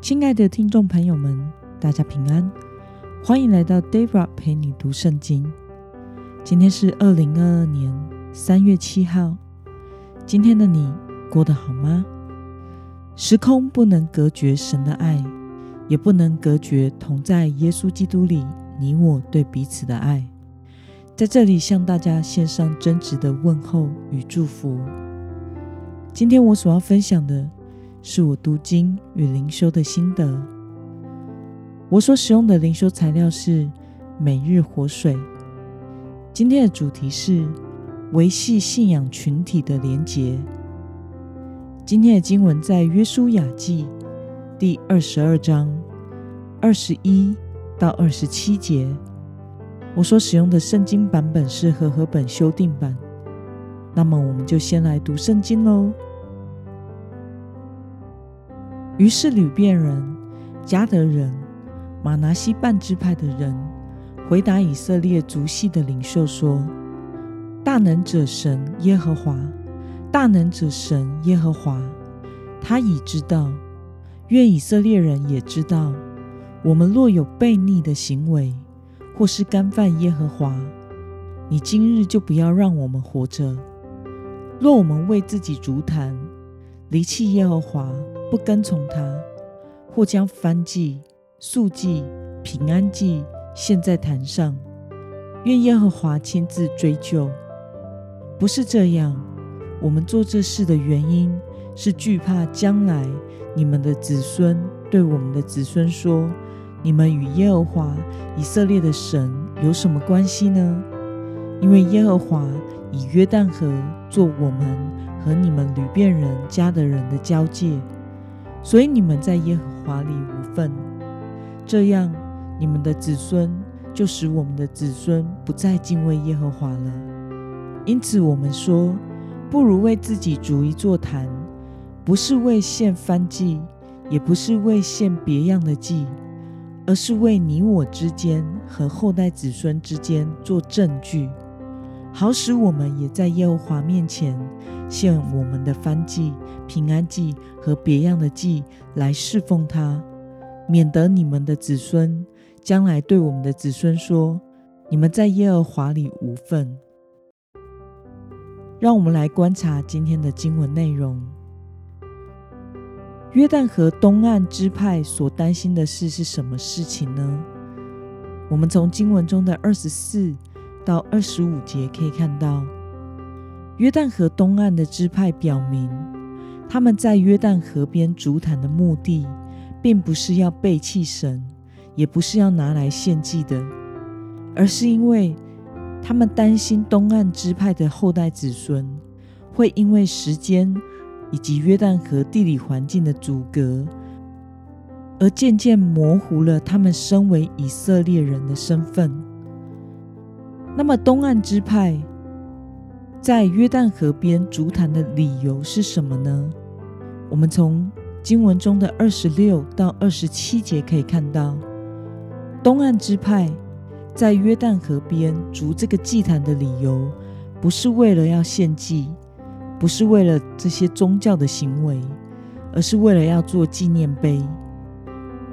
亲爱的听众朋友们，大家平安，欢迎来到 Dara 陪你读圣经。今天是二零二二年三月七号。今天的你过得好吗？时空不能隔绝神的爱，也不能隔绝同在耶稣基督里你我对彼此的爱。在这里向大家献上真挚的问候与祝福。今天我所要分享的是我读经与灵修的心得。我所使用的灵修材料是每日活水。今天的主题是维系信仰群体的连结。今天的经文在约书亚记第二十二章二十一到二十七节。我所使用的圣经版本是和合本修订版。那么，我们就先来读圣经喽。于是，吕遍人、加德人、马拿西半支派的人回答以色列族系的领袖说：“大能者神耶和华，大能者神耶和华，他已知道，愿以色列人也知道，我们若有悖逆的行为。”或是干犯耶和华，你今日就不要让我们活着。若我们为自己足坛，离弃耶和华，不跟从他，或将燔祭、素祭、平安祭献在坛上，愿耶和华亲自追究。不是这样，我们做这事的原因是惧怕将来你们的子孙对我们的子孙说。你们与耶和华以色列的神有什么关系呢？因为耶和华以约旦河做我们和你们吕遍人家的人的交界，所以你们在耶和华里无份。这样，你们的子孙就使我们的子孙不再敬畏耶和华了。因此，我们说，不如为自己逐一座坛，不是为献燔祭，也不是为献别样的祭。而是为你我之间和后代子孙之间做证据，好使我们也在耶和华面前献我们的燔祭、平安祭和别样的祭来侍奉他，免得你们的子孙将来对我们的子孙说：“你们在耶和华里无份。”让我们来观察今天的经文内容。约旦河东岸支派所担心的事是什么事情呢？我们从经文中的二十四到二十五节可以看到，约旦河东岸的支派表明，他们在约旦河边筑坛的目的，并不是要背弃神，也不是要拿来献祭的，而是因为他们担心东岸支派的后代子孙会因为时间。以及约旦河地理环境的阻隔，而渐渐模糊了他们身为以色列人的身份。那么，东岸支派在约旦河边足坛的理由是什么呢？我们从经文中的二十六到二十七节可以看到，东岸支派在约旦河边筑这个祭坛的理由，不是为了要献祭。不是为了这些宗教的行为，而是为了要做纪念碑。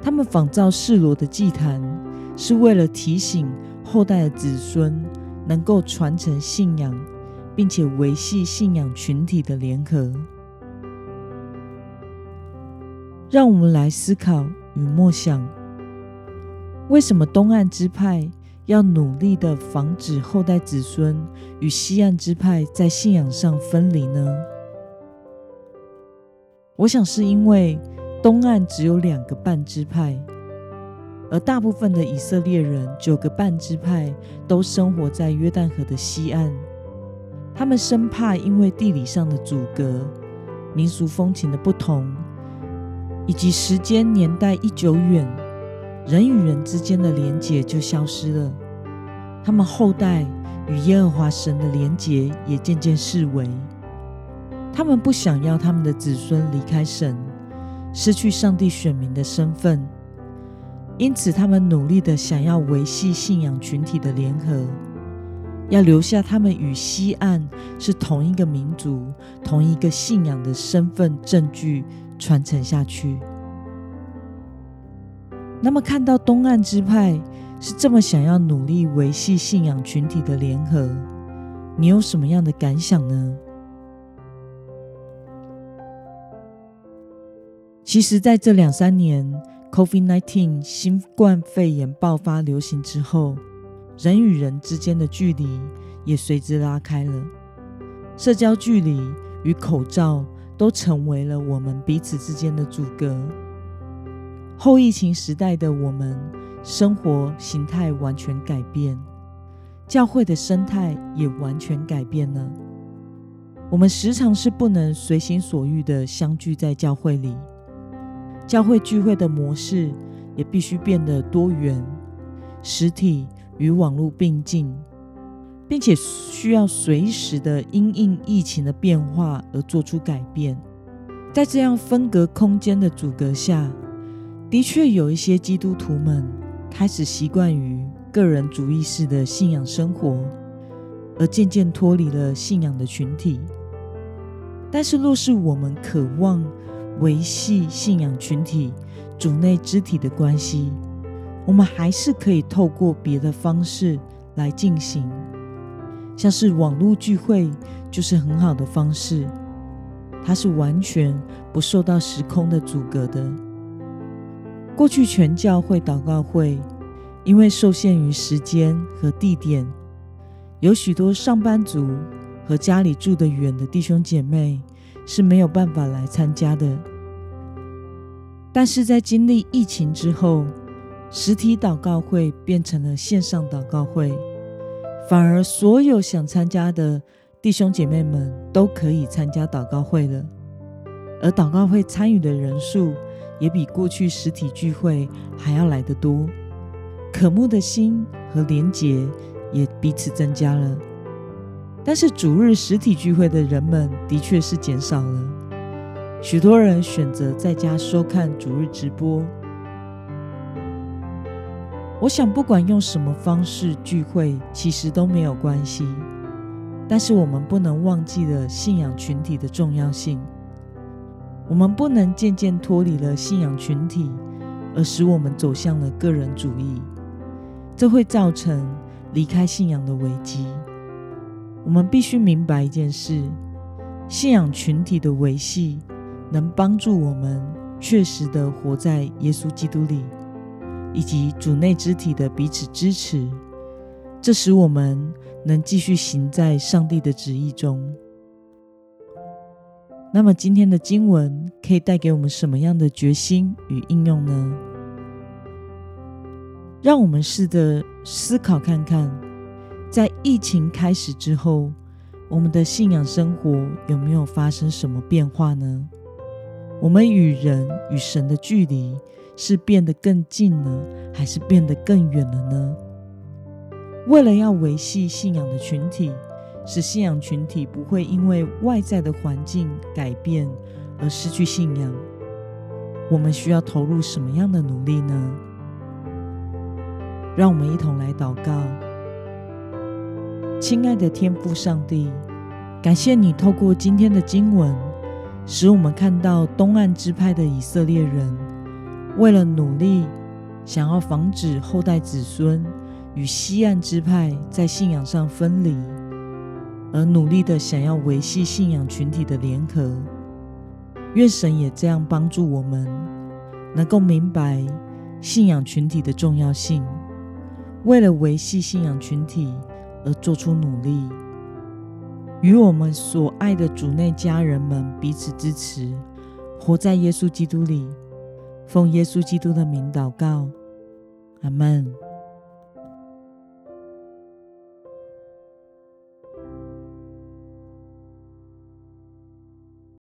他们仿造示罗的祭坛，是为了提醒后代的子孙能够传承信仰，并且维系信仰群体的联合。让我们来思考与默想：为什么东岸支派？要努力的防止后代子孙与西岸支派在信仰上分离呢？我想是因为东岸只有两个半支派，而大部分的以色列人九个半支派都生活在约旦河的西岸，他们生怕因为地理上的阻隔、民俗风情的不同，以及时间年代一久远。人与人之间的连结就消失了，他们后代与耶和华神的连结也渐渐式微。他们不想要他们的子孙离开神，失去上帝选民的身份，因此他们努力的想要维系信仰群体的联合，要留下他们与西岸是同一个民族、同一个信仰的身份证据传承下去。那么，看到东岸支派是这么想要努力维系信仰群体的联合，你有什么样的感想呢？其实，在这两三年，COVID-19 新冠肺炎爆发流行之后，人与人之间的距离也随之拉开了，社交距离与口罩都成为了我们彼此之间的阻隔。后疫情时代的我们，生活形态完全改变，教会的生态也完全改变了。我们时常是不能随心所欲的相聚在教会里，教会聚会的模式也必须变得多元，实体与网络并进，并且需要随时的因应疫情的变化而做出改变。在这样分隔空间的阻隔下。的确，有一些基督徒们开始习惯于个人主义式的信仰生活，而渐渐脱离了信仰的群体。但是，若是我们渴望维系信仰群体主内肢体的关系，我们还是可以透过别的方式来进行，像是网络聚会，就是很好的方式。它是完全不受到时空的阻隔的。过去全教会祷告会，因为受限于时间和地点，有许多上班族和家里住得远的弟兄姐妹是没有办法来参加的。但是在经历疫情之后，实体祷告会变成了线上祷告会，反而所有想参加的弟兄姐妹们都可以参加祷告会了，而祷告会参与的人数。也比过去实体聚会还要来得多，渴慕的心和连结也彼此增加了。但是主日实体聚会的人们的确是减少了，许多人选择在家收看主日直播。我想，不管用什么方式聚会，其实都没有关系。但是我们不能忘记了信仰群体的重要性。我们不能渐渐脱离了信仰群体，而使我们走向了个人主义，这会造成离开信仰的危机。我们必须明白一件事：信仰群体的维系，能帮助我们确实的活在耶稣基督里，以及主内肢体的彼此支持，这使我们能继续行在上帝的旨意中。那么今天的经文可以带给我们什么样的决心与应用呢？让我们试着思考看看，在疫情开始之后，我们的信仰生活有没有发生什么变化呢？我们与人与神的距离是变得更近了，还是变得更远了呢？为了要维系信仰的群体。使信仰群体不会因为外在的环境改变而失去信仰，我们需要投入什么样的努力呢？让我们一同来祷告。亲爱的天父上帝，感谢你透过今天的经文，使我们看到东岸支派的以色列人，为了努力想要防止后代子孙与西岸支派在信仰上分离。而努力的想要维系信仰群体的联合，愿神也这样帮助我们，能够明白信仰群体的重要性，为了维系信仰群体而做出努力，与我们所爱的主内家人们彼此支持，活在耶稣基督里，奉耶稣基督的名祷告，阿门。